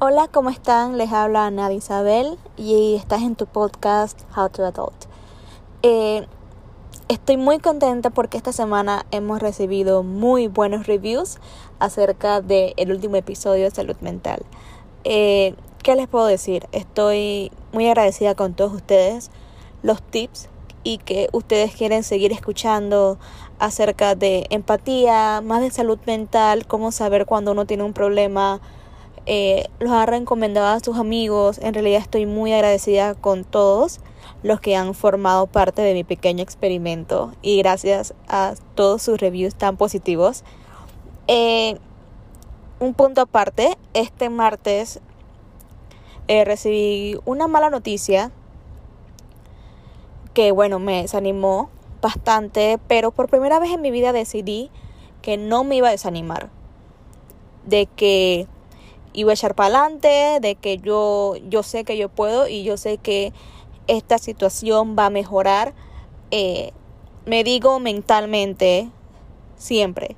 Hola, ¿cómo están? Les habla Ana Isabel y estás en tu podcast How to Adult. Eh, estoy muy contenta porque esta semana hemos recibido muy buenos reviews acerca del último episodio de salud mental. Eh, ¿Qué les puedo decir? Estoy muy agradecida con todos ustedes, los tips y que ustedes quieren seguir escuchando acerca de empatía, más de salud mental, cómo saber cuando uno tiene un problema eh, los ha recomendado a sus amigos. En realidad estoy muy agradecida con todos los que han formado parte de mi pequeño experimento y gracias a todos sus reviews tan positivos. Eh, un punto aparte, este martes eh, recibí una mala noticia que bueno, me desanimó bastante, pero por primera vez en mi vida decidí que no me iba a desanimar. De que iba a echar para adelante, de que yo, yo sé que yo puedo y yo sé que esta situación va a mejorar. Eh, me digo mentalmente siempre,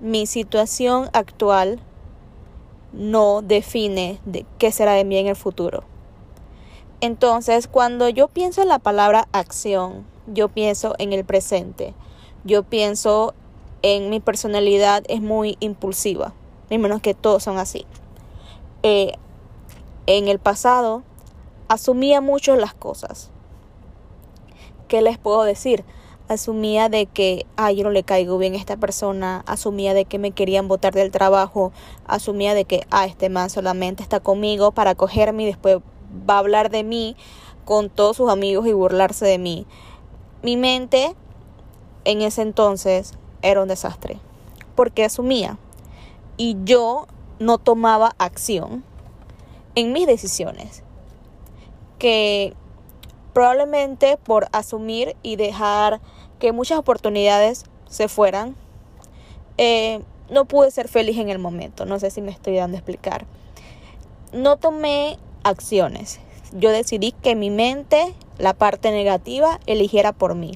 mi situación actual no define de qué será de mí en el futuro. Entonces, cuando yo pienso en la palabra acción, yo pienso en el presente. Yo pienso en mi personalidad es muy impulsiva, ni menos que todos son así. Eh, en el pasado asumía mucho las cosas. ¿Qué les puedo decir? Asumía de que, ay, yo no le caigo bien a esta persona, asumía de que me querían botar del trabajo, asumía de que, ah, este man solamente está conmigo para cogerme y después va a hablar de mí con todos sus amigos y burlarse de mí. Mi mente en ese entonces era un desastre, porque asumía. Y yo no tomaba acción en mis decisiones. Que probablemente por asumir y dejar que muchas oportunidades se fueran, eh, no pude ser feliz en el momento. No sé si me estoy dando a explicar. No tomé acciones. Yo decidí que mi mente, la parte negativa, eligiera por mí.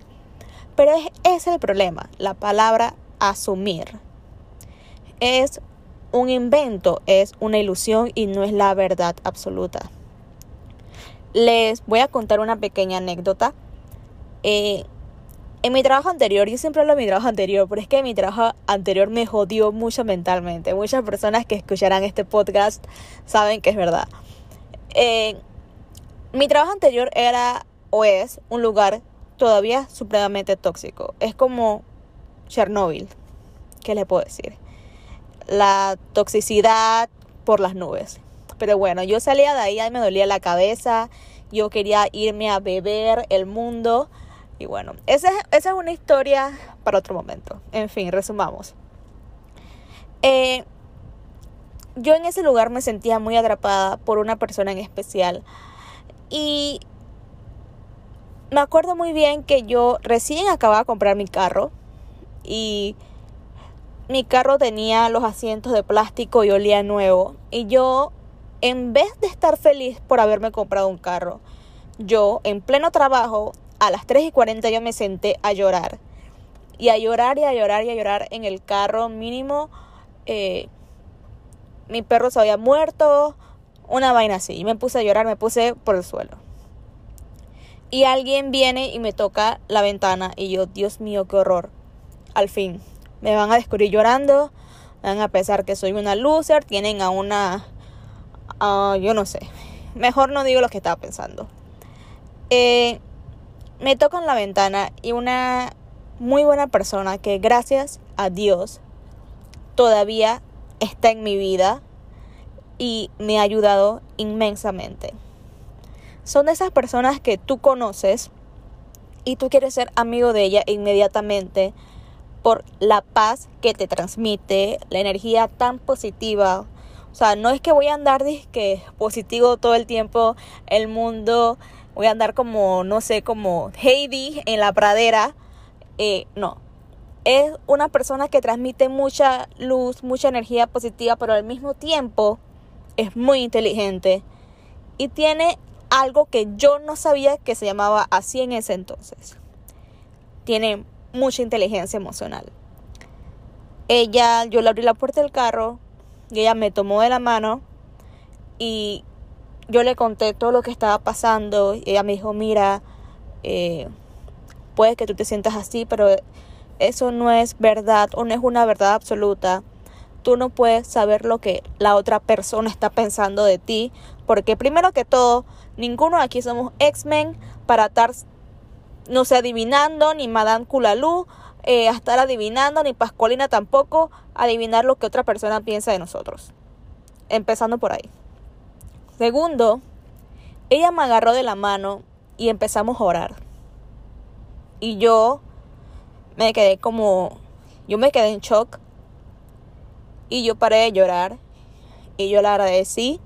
Pero es, es el problema, la palabra asumir. Es un invento es una ilusión y no es la verdad absoluta. Les voy a contar una pequeña anécdota. Eh, en mi trabajo anterior, yo siempre hablo de mi trabajo anterior, pero es que mi trabajo anterior me jodió mucho mentalmente. Muchas personas que escucharán este podcast saben que es verdad. Eh, mi trabajo anterior era o es un lugar todavía supremamente tóxico. Es como Chernobyl. ¿Qué le puedo decir? La toxicidad por las nubes. Pero bueno, yo salía de ahí, ahí me dolía la cabeza, yo quería irme a beber el mundo. Y bueno, esa, esa es una historia para otro momento. En fin, resumamos. Eh, yo en ese lugar me sentía muy atrapada por una persona en especial. Y me acuerdo muy bien que yo recién acababa de comprar mi carro. Y mi carro tenía los asientos de plástico y olía nuevo. Y yo, en vez de estar feliz por haberme comprado un carro, yo, en pleno trabajo, a las 3 y 40 yo me senté a llorar. Y a llorar y a llorar y a llorar en el carro mínimo. Eh, mi perro se había muerto, una vaina así. Y me puse a llorar, me puse por el suelo. Y alguien viene y me toca la ventana y yo, Dios mío, qué horror. Al fin, me van a descubrir llorando, van a pensar que soy una loser, tienen a una, yo no sé, mejor no digo lo que estaba pensando. Eh, me tocan la ventana y una muy buena persona que gracias a Dios todavía está en mi vida y me ha ayudado inmensamente. Son de esas personas que tú conoces y tú quieres ser amigo de ella inmediatamente por la paz que te transmite, la energía tan positiva. O sea, no es que voy a andar que positivo todo el tiempo, el mundo, voy a andar como, no sé, como Heidi en la pradera. Eh, no, es una persona que transmite mucha luz, mucha energía positiva, pero al mismo tiempo es muy inteligente y tiene algo que yo no sabía que se llamaba así en ese entonces. Tiene mucha inteligencia emocional. Ella, yo le abrí la puerta del carro y ella me tomó de la mano y yo le conté todo lo que estaba pasando y ella me dijo, mira, eh, puede que tú te sientas así, pero eso no es verdad o no es una verdad absoluta. Tú no puedes saber lo que la otra persona está pensando de ti, porque primero que todo, ninguno aquí somos X-Men para no sé, adivinando, ni Madame Kulalú, eh, a estar adivinando, ni Pascualina tampoco, adivinar lo que otra persona piensa de nosotros. Empezando por ahí. Segundo, ella me agarró de la mano y empezamos a orar. Y yo me quedé como, yo me quedé en shock y yo paré de llorar y yo le agradecí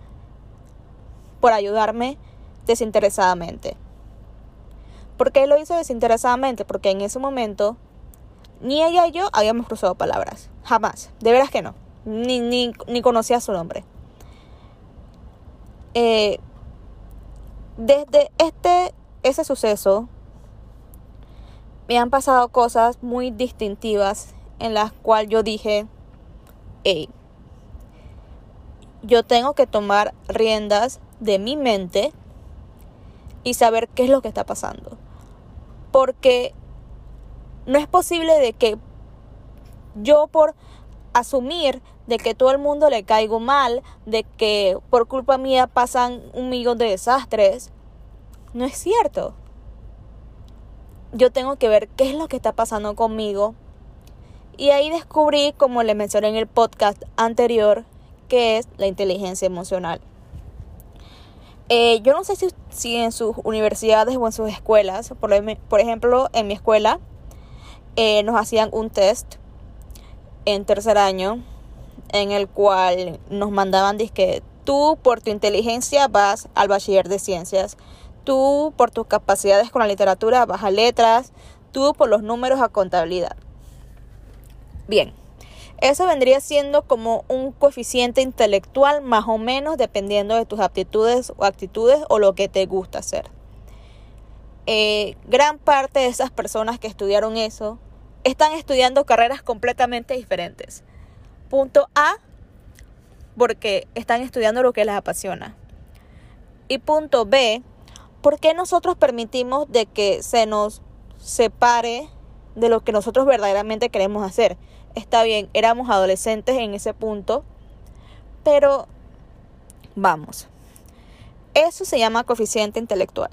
por ayudarme desinteresadamente. ¿Por qué lo hizo desinteresadamente? Porque en ese momento ni ella y yo habíamos cruzado palabras. Jamás. De veras que no. Ni, ni, ni conocía su nombre. Eh, desde este, ese suceso, me han pasado cosas muy distintivas en las cuales yo dije, hey, yo tengo que tomar riendas de mi mente y saber qué es lo que está pasando. Porque no es posible de que yo por asumir de que todo el mundo le caigo mal, de que por culpa mía pasan un millón de desastres. No es cierto. Yo tengo que ver qué es lo que está pasando conmigo. Y ahí descubrí, como le mencioné en el podcast anterior, que es la inteligencia emocional. Eh, yo no sé si, en sus universidades o en sus escuelas, por, ejemplo, en mi escuela, eh, nos hacían un test en tercer año en el cual nos mandaban que tú por tu inteligencia vas al bachiller de ciencias, tú por tus capacidades con la literatura vas a letras, tú por los números a contabilidad. Bien, eso vendría siendo como un coeficiente intelectual más o menos dependiendo de tus aptitudes o actitudes o lo que te gusta hacer. Eh, gran parte de esas personas que estudiaron eso están estudiando carreras completamente diferentes. Punto A, porque están estudiando lo que les apasiona. Y punto B, ¿por qué nosotros permitimos de que se nos separe de lo que nosotros verdaderamente queremos hacer? Está bien, éramos adolescentes en ese punto, pero vamos. Eso se llama coeficiente intelectual.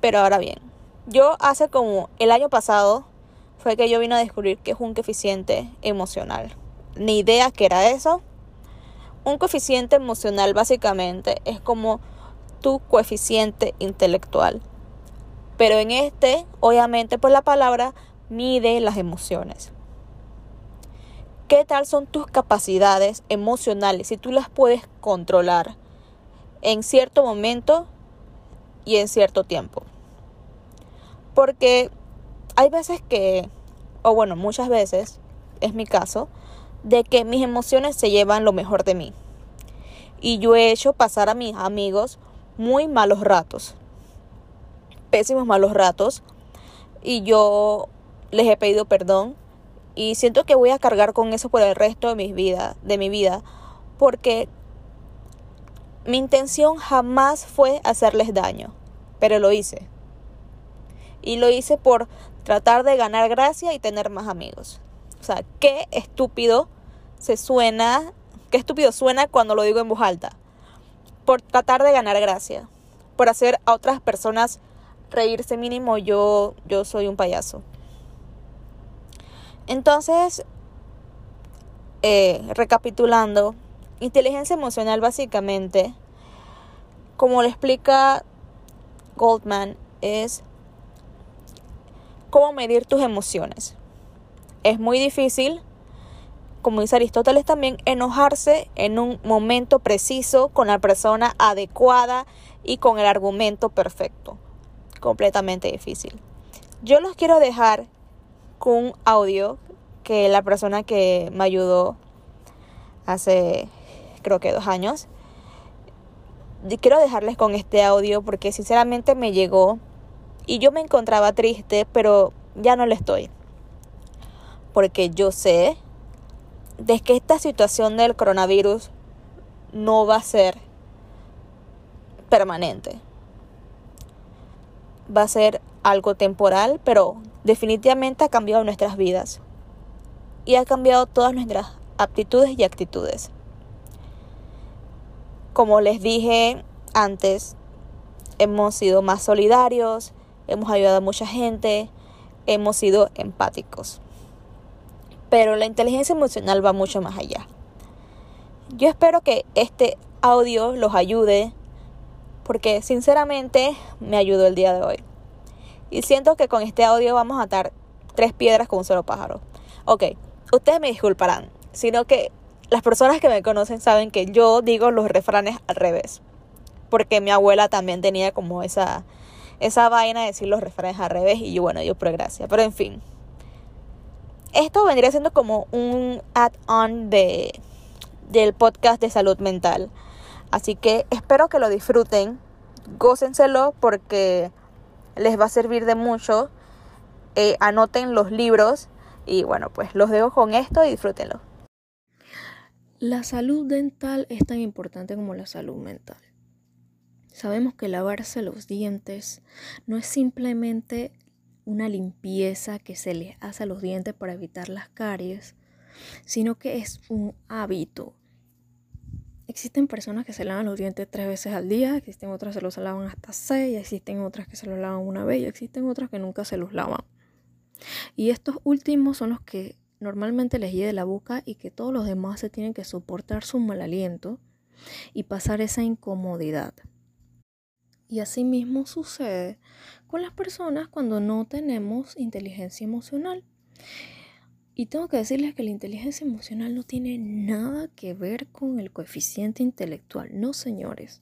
Pero ahora bien, yo hace como el año pasado fue que yo vine a descubrir que es un coeficiente emocional ni idea que era eso. Un coeficiente emocional básicamente es como tu coeficiente intelectual. Pero en este, obviamente por la palabra, mide las emociones. ¿Qué tal son tus capacidades emocionales si tú las puedes controlar en cierto momento y en cierto tiempo? Porque hay veces que, o bueno, muchas veces, es mi caso, de que mis emociones se llevan lo mejor de mí. Y yo he hecho pasar a mis amigos muy malos ratos. Pésimos malos ratos. Y yo les he pedido perdón. Y siento que voy a cargar con eso por el resto de mi vida, de mi vida. Porque mi intención jamás fue hacerles daño. Pero lo hice. Y lo hice por tratar de ganar gracia y tener más amigos. O sea, qué estúpido se suena, qué estúpido suena cuando lo digo en voz alta. Por tratar de ganar gracia, por hacer a otras personas reírse mínimo, yo, yo soy un payaso. Entonces, eh, recapitulando, inteligencia emocional básicamente, como le explica Goldman, es cómo medir tus emociones es muy difícil, como dice Aristóteles también, enojarse en un momento preciso con la persona adecuada y con el argumento perfecto. Completamente difícil. Yo los quiero dejar con un audio que la persona que me ayudó hace creo que dos años. Quiero dejarles con este audio porque sinceramente me llegó y yo me encontraba triste, pero ya no lo estoy porque yo sé de que esta situación del coronavirus no va a ser permanente. Va a ser algo temporal, pero definitivamente ha cambiado nuestras vidas. Y ha cambiado todas nuestras aptitudes y actitudes. Como les dije antes, hemos sido más solidarios, hemos ayudado a mucha gente, hemos sido empáticos. Pero la inteligencia emocional va mucho más allá. Yo espero que este audio los ayude porque sinceramente me ayudó el día de hoy. Y siento que con este audio vamos a atar tres piedras con un solo pájaro. Ok, ustedes me disculparán, sino que las personas que me conocen saben que yo digo los refranes al revés. Porque mi abuela también tenía como esa, esa vaina de decir los refranes al revés y yo, bueno, yo por gracia. Pero en fin, esto vendría siendo como un add-on de, del podcast de salud mental. Así que espero que lo disfruten, gócenselo porque les va a servir de mucho. Eh, anoten los libros y bueno, pues los dejo con esto y disfrútenlo. La salud dental es tan importante como la salud mental. Sabemos que lavarse los dientes no es simplemente una limpieza que se les hace a los dientes para evitar las caries, sino que es un hábito. Existen personas que se lavan los dientes tres veces al día, existen otras que se los lavan hasta seis, existen otras que se los lavan una vez y existen otras que nunca se los lavan. Y estos últimos son los que normalmente les de la boca y que todos los demás se tienen que soportar su mal aliento y pasar esa incomodidad. Y así mismo sucede con las personas cuando no tenemos inteligencia emocional. Y tengo que decirles que la inteligencia emocional no tiene nada que ver con el coeficiente intelectual, no señores.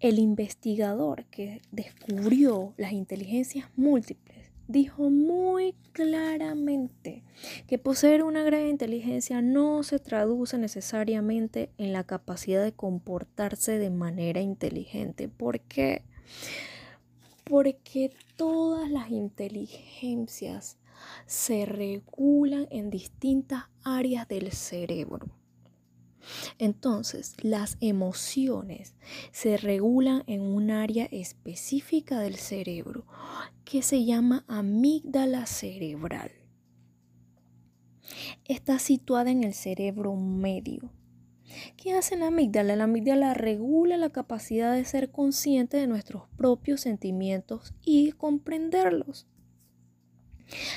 El investigador que descubrió las inteligencias múltiples dijo muy claramente que poseer una gran inteligencia no se traduce necesariamente en la capacidad de comportarse de manera inteligente. ¿Por qué? Porque todas las inteligencias se regulan en distintas áreas del cerebro. Entonces, las emociones se regulan en un área específica del cerebro que se llama amígdala cerebral. Está situada en el cerebro medio. ¿Qué hace la amígdala? La amígdala regula la capacidad de ser consciente de nuestros propios sentimientos y comprenderlos.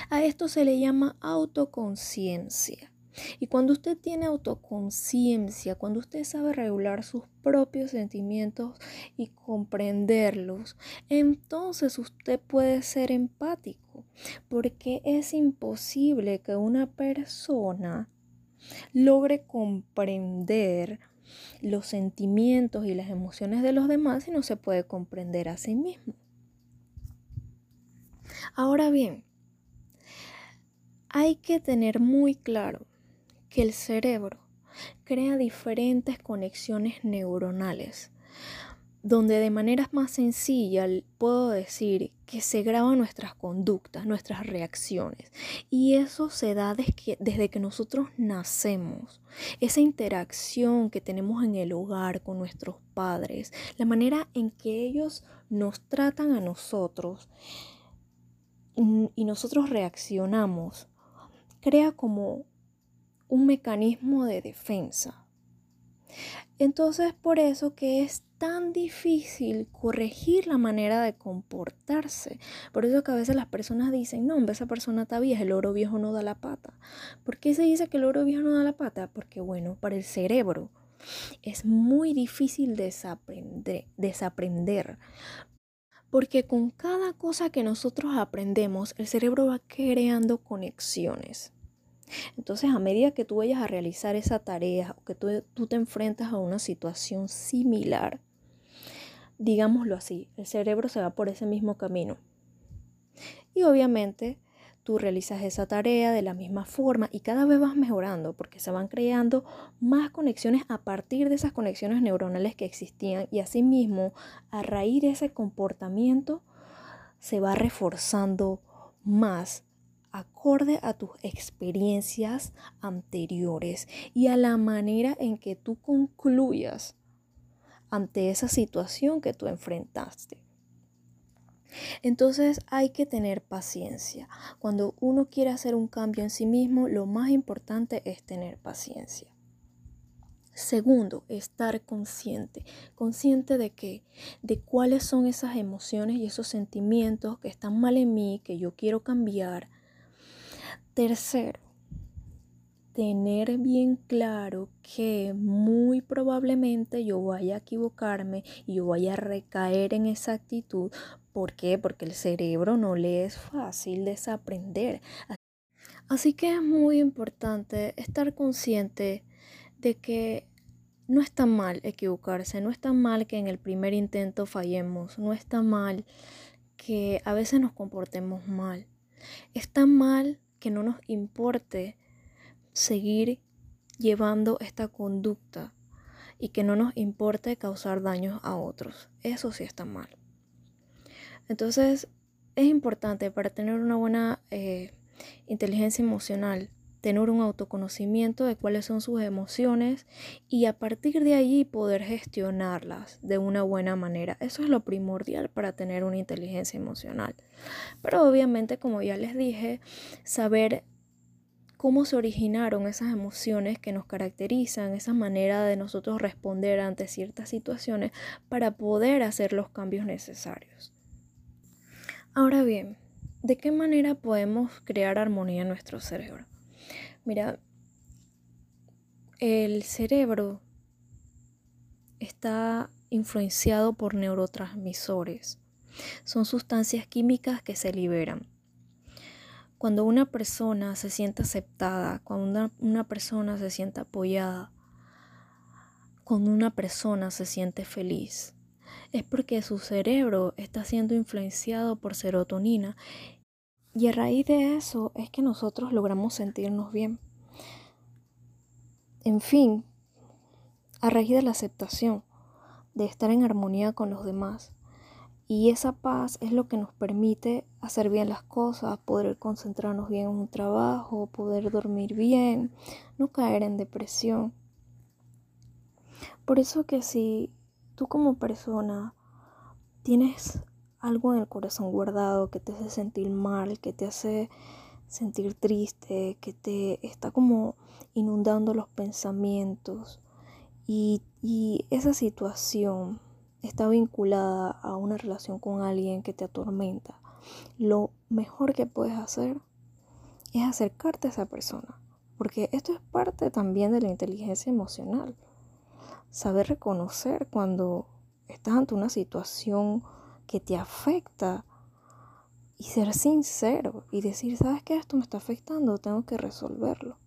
A esto se le llama autoconciencia. Y cuando usted tiene autoconciencia, cuando usted sabe regular sus propios sentimientos y comprenderlos, entonces usted puede ser empático, porque es imposible que una persona logre comprender los sentimientos y las emociones de los demás si no se puede comprender a sí mismo. Ahora bien, hay que tener muy claro que el cerebro crea diferentes conexiones neuronales, donde de manera más sencilla puedo decir que se graban nuestras conductas, nuestras reacciones. Y eso se da desde que, nosotros nacemos. Esa interacción que tenemos en el hogar con nuestros padres, la manera en que ellos nos tratan a nosotros mm, y nosotros reaccionamos, crea como un mecanismo de defensa. Entonces por eso que es tan difícil corregir la manera de comportarse. Por eso que a veces las personas dicen, no, esa persona está vieja, el oro viejo no da la pata. ¿Por qué se dice que el oro viejo no da la pata? Porque bueno, para el cerebro es muy difícil desaprender, desaprender. Porque con cada cosa que nosotros aprendemos, el cerebro va creando conexiones. Entonces, a medida que tú vayas a realizar esa tarea o que tú, te enfrentas a una situación similar, digámoslo así, el cerebro se va por ese mismo camino. Y obviamente tú realizas esa tarea de la misma forma y cada vez vas mejorando porque se van creando más conexiones a partir de esas conexiones neuronales que existían y asimismo a raíz de ese comportamiento se va reforzando más acorde a tus experiencias anteriores y a la manera en que tú concluyas ante esa situación que tú enfrentaste. Entonces hay que tener paciencia. Cuando uno quiere hacer un cambio en sí mismo, lo más importante es tener paciencia. Segundo, estar consciente. Consciente de qué? De cuáles son esas emociones y esos sentimientos que están mal en mí, que yo quiero cambiar. Tercero, tener bien claro que muy probablemente yo vaya a equivocarme y yo vaya a recaer en esa actitud. ¿Por qué? Porque el cerebro no le es fácil desaprender. Así que es muy importante estar consciente de que no está mal equivocarse, no está mal que en el primer intento fallemos, no está mal que a veces nos comportemos mal. Está mal que no nos importe seguir llevando esta conducta y que no nos importe causar daños a otros. Eso sí está mal. Entonces, es importante para tener una buena eh, inteligencia emocional, tener un autoconocimiento de cuáles son sus emociones y a partir de allí poder gestionarlas de una buena manera. Eso es lo primordial para tener una inteligencia emocional. Pero obviamente, como ya les dije, saber cómo se originaron esas emociones que nos caracterizan, esa manera de nosotros responder ante ciertas situaciones para poder hacer los cambios necesarios. Ahora bien, ¿de qué manera podemos crear armonía en nuestro cerebro? Mira, el cerebro está influenciado por neurotransmisores. Son sustancias químicas que se liberan. Cuando una persona se siente aceptada, cuando una, persona se siente apoyada, cuando una persona se siente feliz, es porque su cerebro está siendo influenciado por serotonina y a raíz de eso es que nosotros logramos sentirnos bien. En fin, a raíz de la aceptación, de estar en armonía con los demás, y esa paz es lo que nos permite hacer bien las cosas, poder concentrarnos bien en un trabajo, poder dormir bien, no caer en depresión. Por eso que si tú como persona tienes algo en el corazón guardado que te hace sentir mal, que te hace sentir triste, que te está como inundando los pensamientos y, y esa situación está vinculada a una relación con alguien que te atormenta, lo mejor que puedes hacer es acercarte a esa persona, porque esto es parte también de la inteligencia emocional. Saber reconocer cuando estás ante una situación que te afecta y ser sincero y decir, ¿sabes qué? Esto me está afectando, tengo que resolverlo.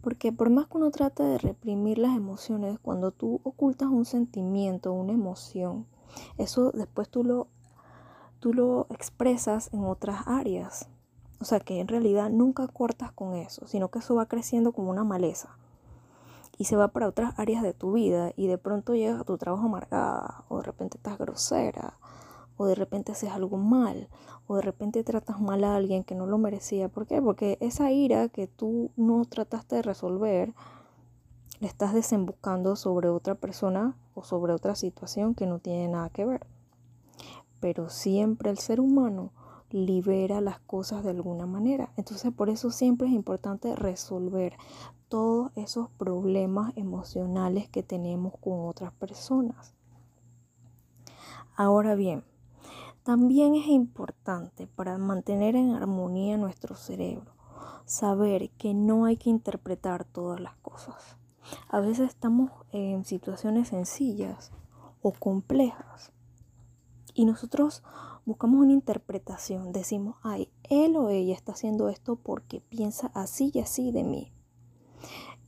Porque por más que uno trate de reprimir las emociones, cuando tú ocultas un sentimiento, una emoción, eso después tú lo, tú lo expresas en otras áreas. O sea que en realidad nunca cortas con eso, sino que eso va creciendo como una maleza. Y se va para otras áreas de tu vida y de pronto llegas a tu trabajo amargada o de repente estás grosera o de repente haces algo mal, o de repente tratas mal a alguien que no lo merecía. ¿Por qué? Porque esa ira que tú no trataste de resolver, le estás desembocando sobre otra persona o sobre otra situación que no tiene nada que ver. Pero siempre el ser humano libera las cosas de alguna manera. Entonces por eso siempre es importante resolver todos esos problemas emocionales que tenemos con otras personas. Ahora bien, también es importante para mantener en armonía nuestro cerebro saber que no hay que interpretar todas las cosas. A veces estamos en situaciones sencillas o complejas y nosotros buscamos una interpretación. Decimos, ay, él o ella está haciendo esto porque piensa así y así de mí.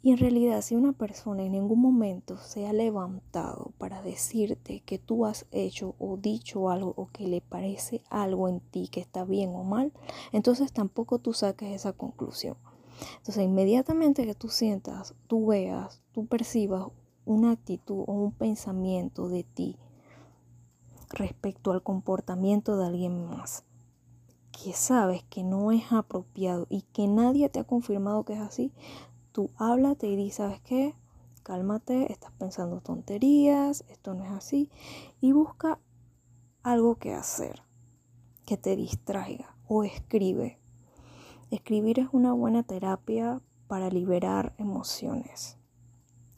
Y en realidad, si una persona en ningún momento se ha levantado para decirte que tú has hecho o dicho algo o que le parece algo en ti que está bien o mal, entonces tampoco tú saques esa conclusión. Entonces, inmediatamente que tú sientas, tú veas, tú percibas una actitud o un pensamiento de ti respecto al comportamiento de alguien más, que sabes que no es apropiado y que nadie te ha confirmado que es así, tú háblate y di, ¿sabes qué? cálmate, estás pensando tonterías, esto no es así, y busca algo que hacer, que te distraiga, o escribe. Escribir es una buena terapia para liberar emociones.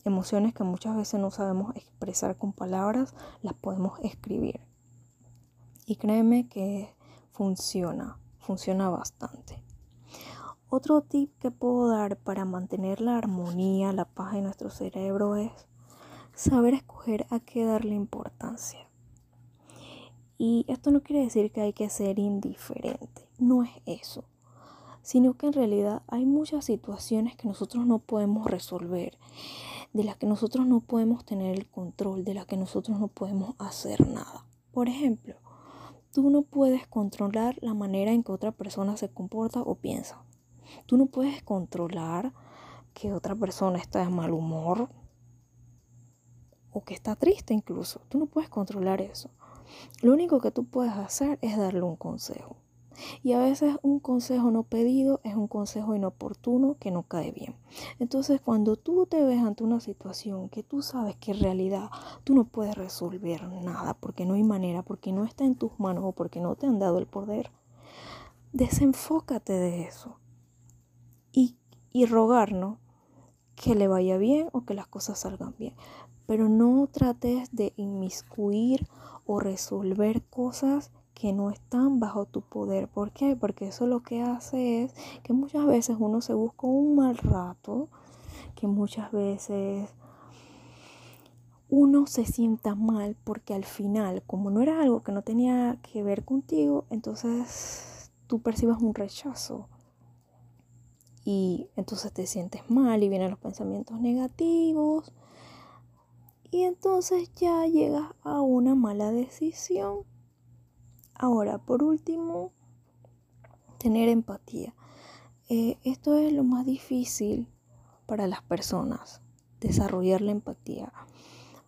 Emociones que muchas veces no sabemos expresar con palabras, las podemos escribir. Y créeme que funciona, funciona bastante. Otro tip que puedo dar para mantener la armonía, la paz en nuestro cerebro es saber escoger a qué darle importancia. Y esto no quiere decir que hay que ser indiferente, no es eso, sino que en realidad hay muchas situaciones que nosotros no podemos resolver, de las que nosotros no podemos tener el control, de las que nosotros no podemos hacer nada. Por ejemplo, tú no puedes controlar la manera en que otra persona se comporta o piensa. Tú no puedes controlar que otra persona está de mal humor o que está triste incluso. Tú no puedes controlar eso. Lo único que tú puedes hacer es darle un consejo. Y a veces un consejo no pedido es un consejo inoportuno que no cae bien. Entonces cuando tú te ves ante una situación que tú sabes que en realidad tú no puedes resolver nada porque no hay manera, porque no está en tus manos o porque no te han dado el poder, desenfócate de eso y rogarnos que le vaya bien o que las cosas salgan bien. Pero no trates de inmiscuir o resolver cosas que no están bajo tu poder. ¿Por qué? Porque eso lo que hace es que muchas veces uno se busca un mal rato, que muchas veces uno se sienta mal porque al final, como no era algo que no tenía que ver contigo, entonces tú percibas un rechazo y entonces te sientes mal y vienen los pensamientos negativos y entonces ya llegas a una mala decisión. Ahora, por último, tener empatía. Eh, esto es lo más difícil para las personas, desarrollar la empatía.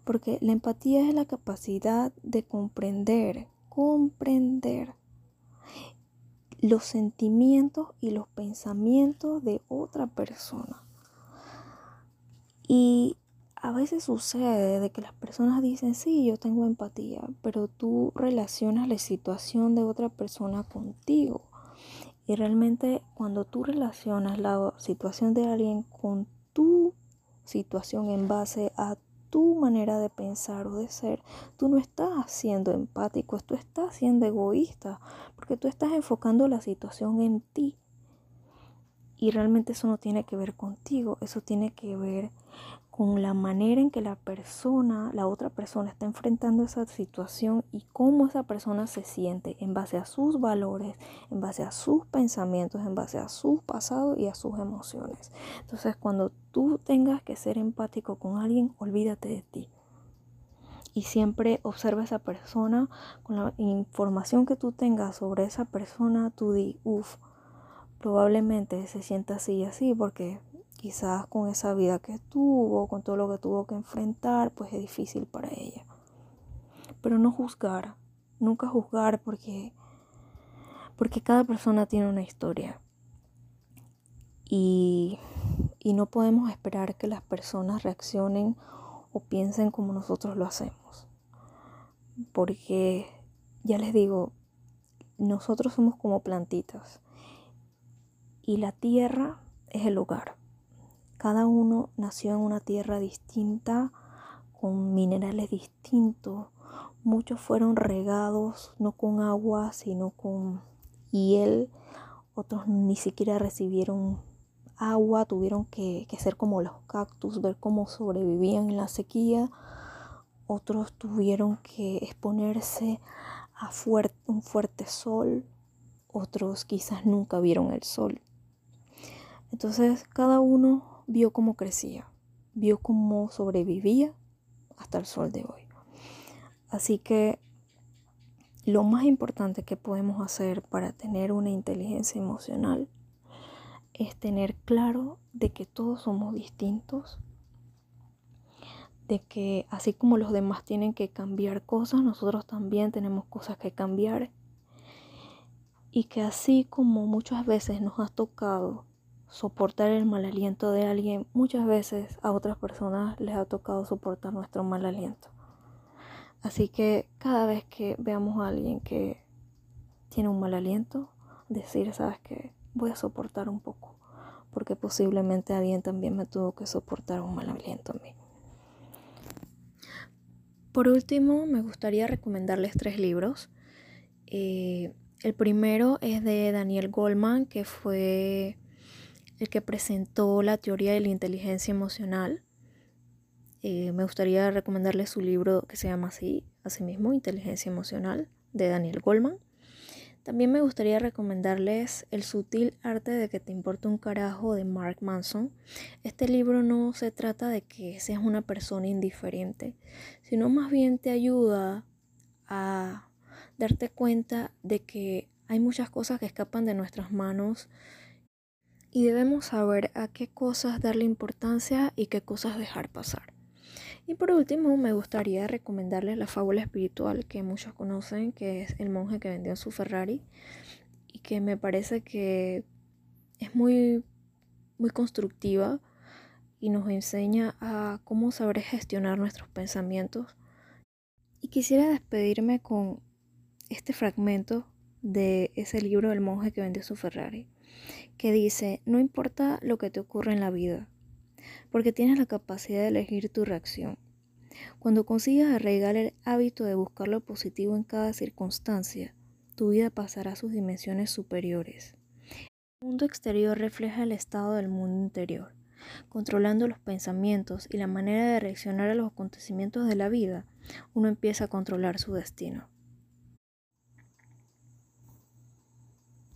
Porque la empatía es la capacidad de comprender, comprender los sentimientos y los pensamientos de otra persona. Y a veces sucede de que las personas dicen, sí, yo tengo empatía, pero tú relacionas la situación de otra persona contigo. Y realmente cuando tú relacionas la situación de alguien con tu situación en base a tu manera de pensar o de ser, tú no estás siendo empático, tú estás siendo egoísta, porque tú estás enfocando la situación en ti. Y realmente eso no tiene que ver contigo, eso tiene que ver con la manera en que la persona, la otra persona está enfrentando esa situación y cómo esa persona se siente en base a sus valores, en base a sus pensamientos, en base a su pasado y a sus emociones. Entonces, cuando tú tengas que ser empático con alguien, olvídate de ti. Y siempre observa esa persona con la información que tú tengas sobre esa persona, tú di, uff, probablemente se sienta así y así porque quizás con esa vida que tuvo, con todo lo que tuvo que enfrentar, pues es difícil para ella. Pero no juzgar, nunca juzgar porque porque cada persona tiene una historia. Y, y no podemos esperar que las personas reaccionen o piensen como nosotros lo hacemos. Porque, ya les digo, nosotros somos como plantitas. Y la tierra es el hogar. Cada uno nació en una tierra distinta, con minerales distintos. Muchos fueron regados no con agua, sino con hiel. Otros ni siquiera recibieron agua, tuvieron que, ser como los cactus, ver cómo sobrevivían en la sequía. Otros tuvieron que exponerse a un fuerte sol. Otros quizás nunca vieron el sol. Entonces cada uno vio cómo crecía, vio cómo sobrevivía hasta el sol de hoy. Así que lo más importante que podemos hacer para tener una inteligencia emocional es tener claro de que todos somos distintos, de que así como los demás tienen que cambiar cosas, nosotros también tenemos cosas que cambiar y que así como muchas veces nos ha tocado soportar el mal aliento de alguien, muchas veces a otras personas les ha tocado soportar nuestro mal aliento. Así que cada vez que veamos a alguien que tiene un mal aliento, decir, sabes que voy a soportar un poco, porque posiblemente alguien también me tuvo que soportar un mal aliento a mí. Por último, me gustaría recomendarles tres libros. Eh, el primero es de Daniel Goldman, que fue el que presentó la teoría de la inteligencia emocional. Eh, me gustaría recomendarles su libro que se llama así, mismo Inteligencia Emocional, de Daniel Goldman. También me gustaría recomendarles El sutil arte de que te importa un carajo de Mark Manson. Este libro no se trata de que seas una persona indiferente, sino más bien te ayuda a darte cuenta de que hay muchas cosas que escapan de nuestras manos y debemos saber a qué cosas darle importancia y qué cosas dejar pasar. Y por último, me gustaría recomendarles la fábula espiritual que muchos conocen, que es el monje que vendió su Ferrari y que me parece que es muy, muy constructiva y nos enseña a cómo saber gestionar nuestros pensamientos. Y quisiera despedirme con este fragmento de ese libro del monje que vendió su Ferrari, que dice, no importa lo que te ocurra en la vida, porque tienes la capacidad de elegir tu reacción. Cuando consigas arraigar el hábito de buscar lo positivo en cada circunstancia, tu vida pasará a sus dimensiones superiores. El mundo exterior refleja el estado del mundo interior. Controlando los pensamientos y la manera de reaccionar a los acontecimientos de la vida, uno empieza a controlar su destino.